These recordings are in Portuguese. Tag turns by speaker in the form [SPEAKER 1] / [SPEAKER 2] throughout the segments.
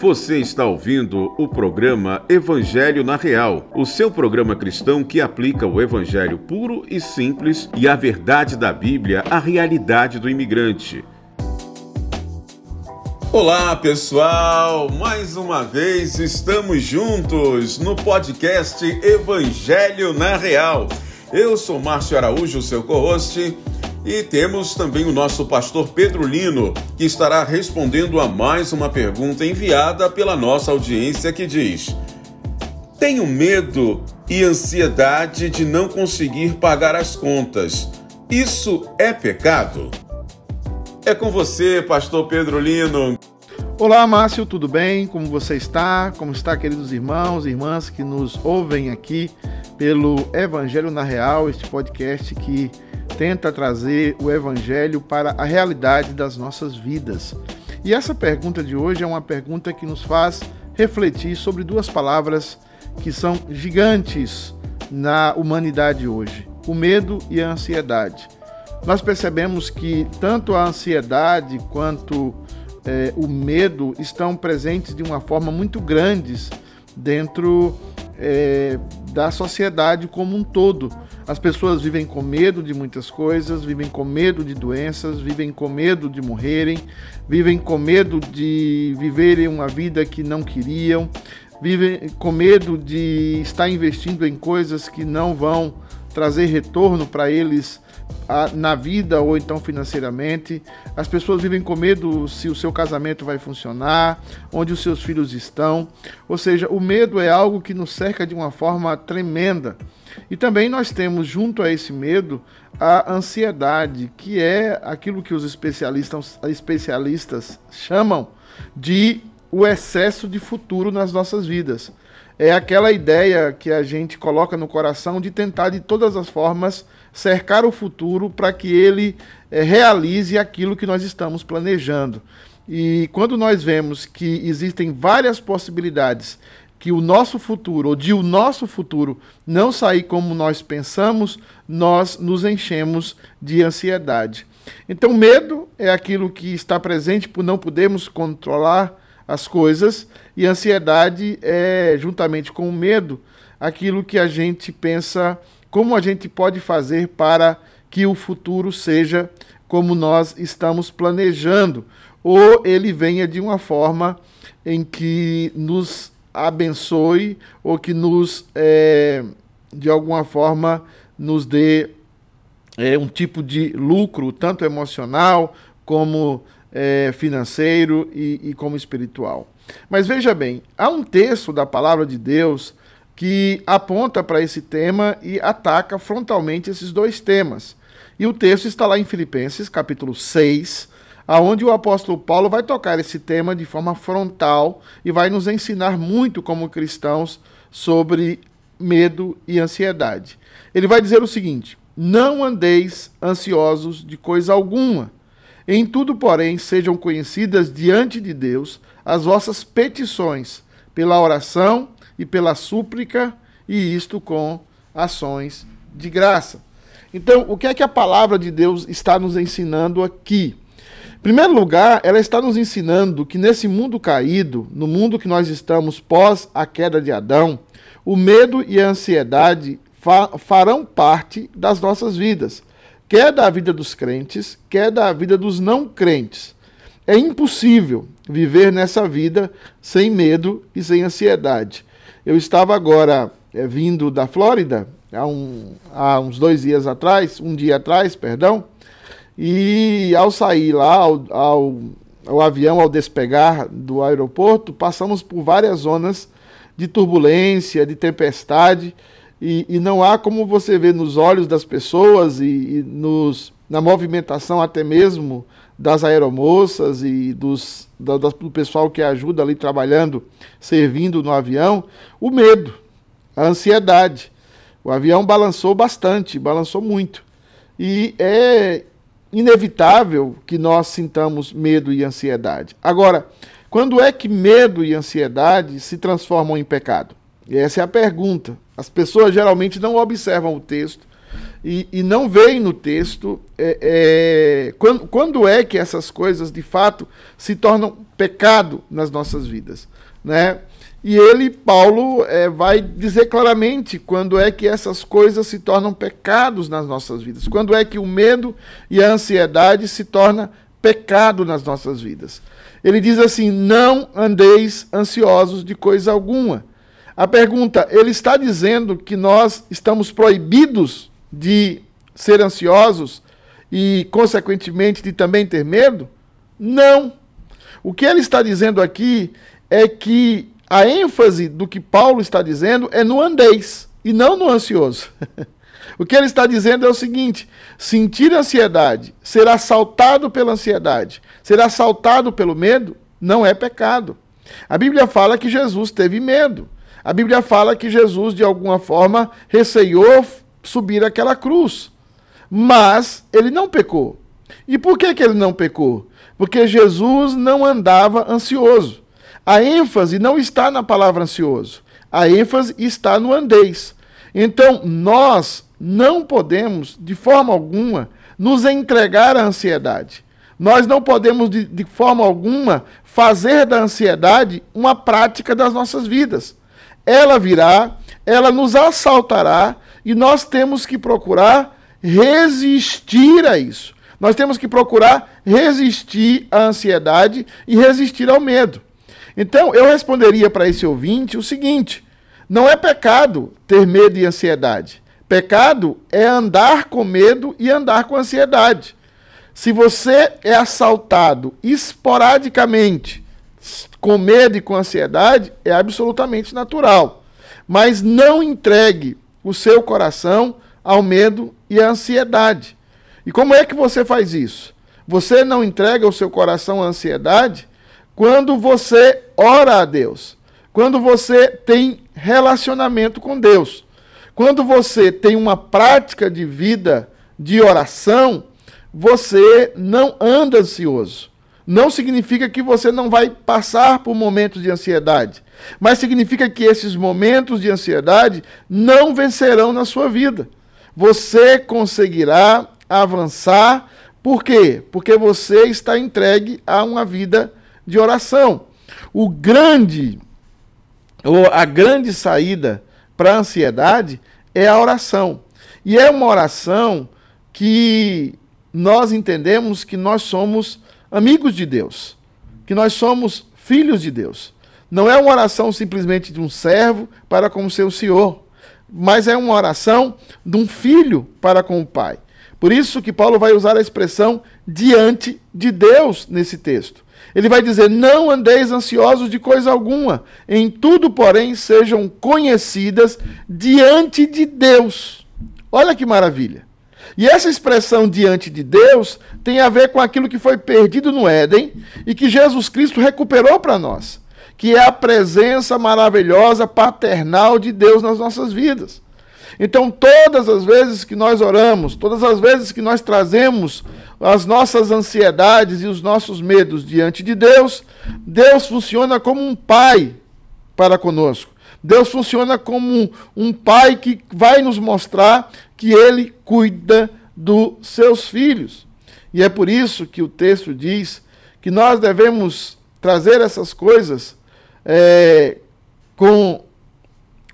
[SPEAKER 1] Você está ouvindo o programa Evangelho na Real, o seu programa cristão que aplica o evangelho puro e simples e a verdade da Bíblia à realidade do imigrante. Olá, pessoal! Mais uma vez estamos juntos no podcast Evangelho na Real. Eu sou Márcio Araújo, seu co-host, e temos também o nosso pastor Pedro Lino, que estará respondendo a mais uma pergunta enviada pela nossa audiência que diz: Tenho medo e ansiedade de não conseguir pagar as contas. Isso é pecado? É com você, pastor Pedro Lino.
[SPEAKER 2] Olá, Márcio, tudo bem? Como você está? Como está, queridos irmãos e irmãs que nos ouvem aqui pelo Evangelho na Real, este podcast que tenta trazer o Evangelho para a realidade das nossas vidas. E essa pergunta de hoje é uma pergunta que nos faz refletir sobre duas palavras que são gigantes na humanidade hoje: o medo e a ansiedade. Nós percebemos que tanto a ansiedade quanto é, o medo estão presentes de uma forma muito grandes dentro é, da sociedade como um todo. As pessoas vivem com medo de muitas coisas, vivem com medo de doenças, vivem com medo de morrerem, vivem com medo de viverem uma vida que não queriam, vivem com medo de estar investindo em coisas que não vão trazer retorno para eles na vida ou então financeiramente. As pessoas vivem com medo se o seu casamento vai funcionar, onde os seus filhos estão. Ou seja, o medo é algo que nos cerca de uma forma tremenda. E também nós temos junto a esse medo a ansiedade, que é aquilo que os especialistas, especialistas chamam de o excesso de futuro nas nossas vidas. É aquela ideia que a gente coloca no coração de tentar de todas as formas cercar o futuro para que ele é, realize aquilo que nós estamos planejando. E quando nós vemos que existem várias possibilidades que o nosso futuro, ou de o nosso futuro, não sair como nós pensamos, nós nos enchemos de ansiedade. Então, medo é aquilo que está presente por não podermos controlar as coisas, e ansiedade é, juntamente com o medo, aquilo que a gente pensa como a gente pode fazer para que o futuro seja como nós estamos planejando, ou ele venha de uma forma em que nos abençoe ou que nos, é, de alguma forma, nos dê é, um tipo de lucro, tanto emocional como é, financeiro e, e como espiritual. Mas veja bem, há um texto da palavra de Deus que aponta para esse tema e ataca frontalmente esses dois temas. E o texto está lá em Filipenses, capítulo 6, aonde o apóstolo Paulo vai tocar esse tema de forma frontal e vai nos ensinar muito como cristãos sobre medo e ansiedade. Ele vai dizer o seguinte: Não andeis ansiosos de coisa alguma. Em tudo, porém, sejam conhecidas diante de Deus as vossas petições, pela oração e pela súplica, e isto com ações de graça. Então, o que é que a palavra de Deus está nos ensinando aqui? Em primeiro lugar, ela está nos ensinando que nesse mundo caído, no mundo que nós estamos pós a queda de Adão, o medo e a ansiedade fa farão parte das nossas vidas, quer da vida dos crentes, quer da vida dos não crentes. É impossível viver nessa vida sem medo e sem ansiedade. Eu estava agora é, vindo da Flórida, há, um, há uns dois dias atrás, um dia atrás, perdão, e ao sair lá, ao, ao, ao avião, ao despegar do aeroporto, passamos por várias zonas de turbulência, de tempestade, e, e, não há como você ver nos olhos das pessoas e, e nos, na movimentação até mesmo das aeromoças e dos, do, do pessoal que ajuda ali trabalhando, servindo no avião, o medo, a ansiedade. O avião balançou bastante, balançou muito. E é inevitável que nós sintamos medo e ansiedade. Agora, quando é que medo e ansiedade se transformam em pecado? Essa é a pergunta. As pessoas geralmente não observam o texto e, e não veio no texto é, é, quando, quando é que essas coisas de fato se tornam pecado nas nossas vidas, né? E ele, Paulo, é, vai dizer claramente quando é que essas coisas se tornam pecados nas nossas vidas, quando é que o medo e a ansiedade se torna pecado nas nossas vidas. Ele diz assim: não andeis ansiosos de coisa alguma. A pergunta, ele está dizendo que nós estamos proibidos de ser ansiosos e, consequentemente, de também ter medo? Não. O que ele está dizendo aqui é que a ênfase do que Paulo está dizendo é no andeis e não no ansioso. o que ele está dizendo é o seguinte: sentir ansiedade, ser assaltado pela ansiedade, ser assaltado pelo medo, não é pecado. A Bíblia fala que Jesus teve medo. A Bíblia fala que Jesus, de alguma forma, receiou subir aquela cruz. Mas ele não pecou. E por que, que ele não pecou? Porque Jesus não andava ansioso. A ênfase não está na palavra ansioso. A ênfase está no andeis. Então, nós não podemos, de forma alguma, nos entregar à ansiedade. Nós não podemos, de, de forma alguma, fazer da ansiedade uma prática das nossas vidas. Ela virá, ela nos assaltará e nós temos que procurar resistir a isso. Nós temos que procurar resistir à ansiedade e resistir ao medo. Então, eu responderia para esse ouvinte o seguinte: não é pecado ter medo e ansiedade. Pecado é andar com medo e andar com ansiedade. Se você é assaltado esporadicamente com medo e com ansiedade, é absolutamente natural. Mas não entregue o seu coração ao medo e à ansiedade. E como é que você faz isso? Você não entrega o seu coração à ansiedade quando você ora a Deus, quando você tem relacionamento com Deus, quando você tem uma prática de vida de oração, você não anda ansioso. Não significa que você não vai passar por momentos de ansiedade, mas significa que esses momentos de ansiedade não vencerão na sua vida. Você conseguirá avançar, por quê? Porque você está entregue a uma vida de oração. O grande, ou a grande saída para a ansiedade é a oração. E é uma oração que nós entendemos que nós somos amigos de Deus, que nós somos filhos de Deus. Não é uma oração simplesmente de um servo para com o seu senhor, mas é uma oração de um filho para com o pai. Por isso que Paulo vai usar a expressão diante de Deus nesse texto. Ele vai dizer: Não andeis ansiosos de coisa alguma, em tudo, porém, sejam conhecidas diante de Deus. Olha que maravilha. E essa expressão diante de Deus tem a ver com aquilo que foi perdido no Éden e que Jesus Cristo recuperou para nós, que é a presença maravilhosa, paternal de Deus nas nossas vidas. Então, todas as vezes que nós oramos, todas as vezes que nós trazemos as nossas ansiedades e os nossos medos diante de Deus, Deus funciona como um pai para conosco. Deus funciona como um, um pai que vai nos mostrar que ele cuida dos seus filhos. E é por isso que o texto diz que nós devemos trazer essas coisas é, com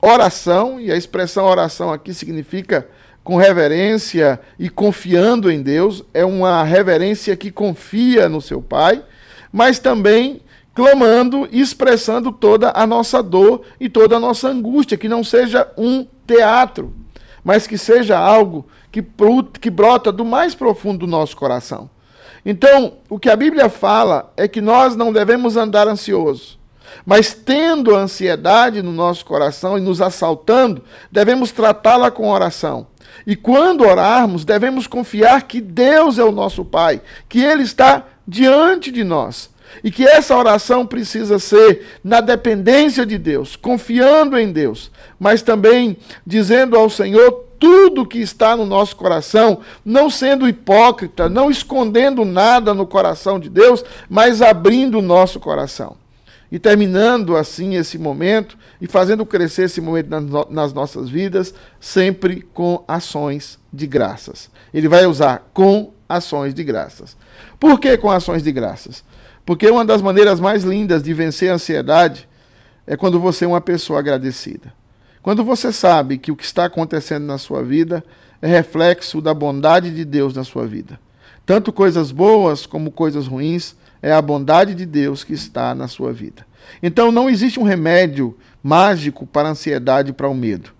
[SPEAKER 2] oração, e a expressão oração aqui significa com reverência e confiando em Deus, é uma reverência que confia no seu Pai, mas também clamando e expressando toda a nossa dor e toda a nossa angústia, que não seja um teatro, mas que seja algo que, que brota do mais profundo do nosso coração. Então, o que a Bíblia fala é que nós não devemos andar ansiosos, mas tendo a ansiedade no nosso coração e nos assaltando, devemos tratá-la com oração e quando orarmos, devemos confiar que Deus é o nosso Pai, que Ele está diante de nós. E que essa oração precisa ser na dependência de Deus, confiando em Deus, mas também dizendo ao Senhor tudo que está no nosso coração, não sendo hipócrita, não escondendo nada no coração de Deus, mas abrindo o nosso coração. E terminando assim esse momento e fazendo crescer esse momento nas nossas vidas, sempre com ações de graças. Ele vai usar com ações de graças. Por que com ações de graças? Porque uma das maneiras mais lindas de vencer a ansiedade é quando você é uma pessoa agradecida. Quando você sabe que o que está acontecendo na sua vida é reflexo da bondade de Deus na sua vida. Tanto coisas boas como coisas ruins, é a bondade de Deus que está na sua vida. Então não existe um remédio mágico para a ansiedade e para o medo.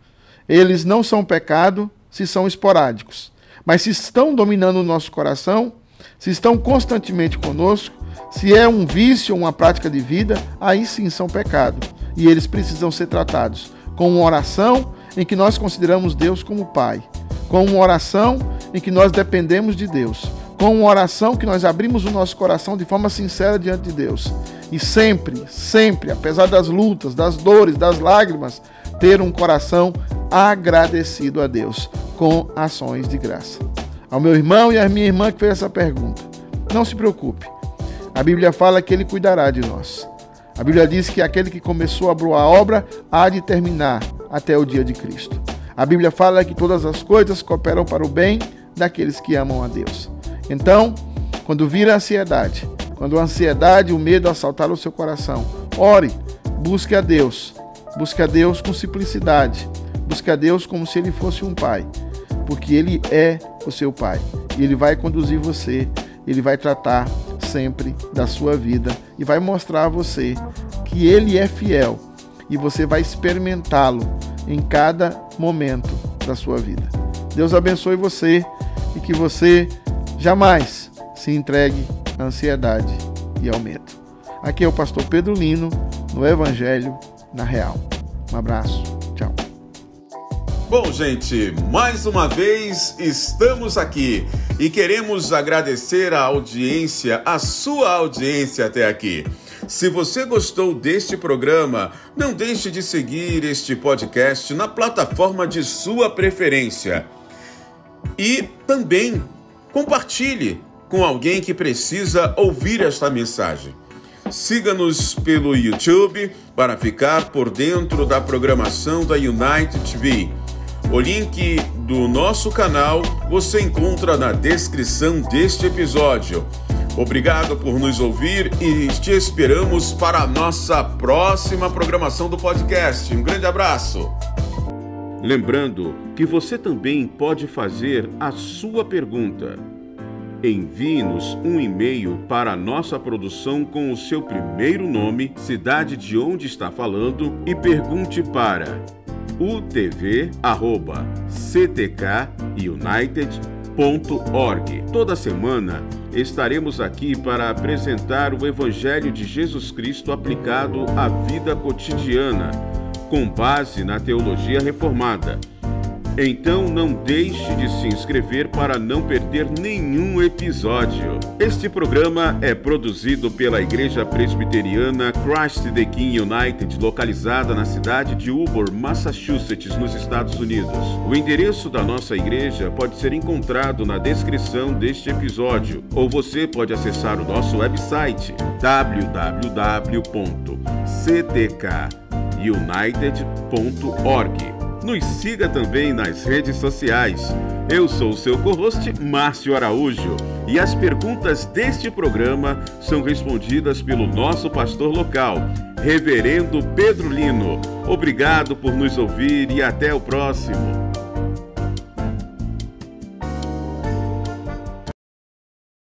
[SPEAKER 2] Eles não são pecado se são esporádicos. Mas se estão dominando o nosso coração, se estão constantemente conosco, se é um vício uma prática de vida, aí sim são pecado. E eles precisam ser tratados com uma oração em que nós consideramos Deus como Pai, com uma oração em que nós dependemos de Deus, com uma oração que nós abrimos o nosso coração de forma sincera diante de Deus. E sempre, sempre, apesar das lutas, das dores, das lágrimas, ter um coração agradecido a Deus com ações de graça. Ao meu irmão e à minha irmã que fez essa pergunta, não se preocupe. A Bíblia fala que ele cuidará de nós. A Bíblia diz que aquele que começou a boa obra há de terminar até o dia de Cristo. A Bíblia fala que todas as coisas cooperam para o bem daqueles que amam a Deus. Então, quando vir a ansiedade, quando a ansiedade e o medo assaltar o seu coração, ore, busque a Deus. Busque a Deus com simplicidade. Busque a Deus como se ele fosse um pai, porque ele é o seu pai e ele vai conduzir você, ele vai tratar sempre da sua vida e vai mostrar a você que ele é fiel e você vai experimentá-lo em cada momento da sua vida. Deus abençoe você e que você jamais se entregue à ansiedade e ao medo. Aqui é o pastor Pedro Lino, no Evangelho na Real. Um abraço, tchau.
[SPEAKER 1] Bom, gente, mais uma vez estamos aqui e queremos agradecer a audiência, a sua audiência até aqui. Se você gostou deste programa, não deixe de seguir este podcast na plataforma de sua preferência. E também compartilhe com alguém que precisa ouvir esta mensagem. Siga-nos pelo YouTube para ficar por dentro da programação da United TV o link do nosso canal você encontra na descrição deste episódio. Obrigado por nos ouvir e te esperamos para a nossa próxima programação do podcast. Um grande abraço. Lembrando que você também pode fazer a sua pergunta. Envie-nos um e-mail para a nossa produção com o seu primeiro nome, cidade de onde está falando e pergunte para utv@ctkunited.org. Toda semana estaremos aqui para apresentar o Evangelho de Jesus Cristo aplicado à vida cotidiana, com base na teologia reformada. Então não deixe de se inscrever para não perder nenhum episódio. Este programa é produzido pela Igreja Presbiteriana Christ the King United, localizada na cidade de Ubor, Massachusetts, nos Estados Unidos. O endereço da nossa igreja pode ser encontrado na descrição deste episódio, ou você pode acessar o nosso website www.ctkunited.org. Nos siga também nas redes sociais. Eu sou o seu co-host, Márcio Araújo, e as perguntas deste programa são respondidas pelo nosso pastor local, Reverendo Pedro Lino. Obrigado por nos ouvir e até o próximo.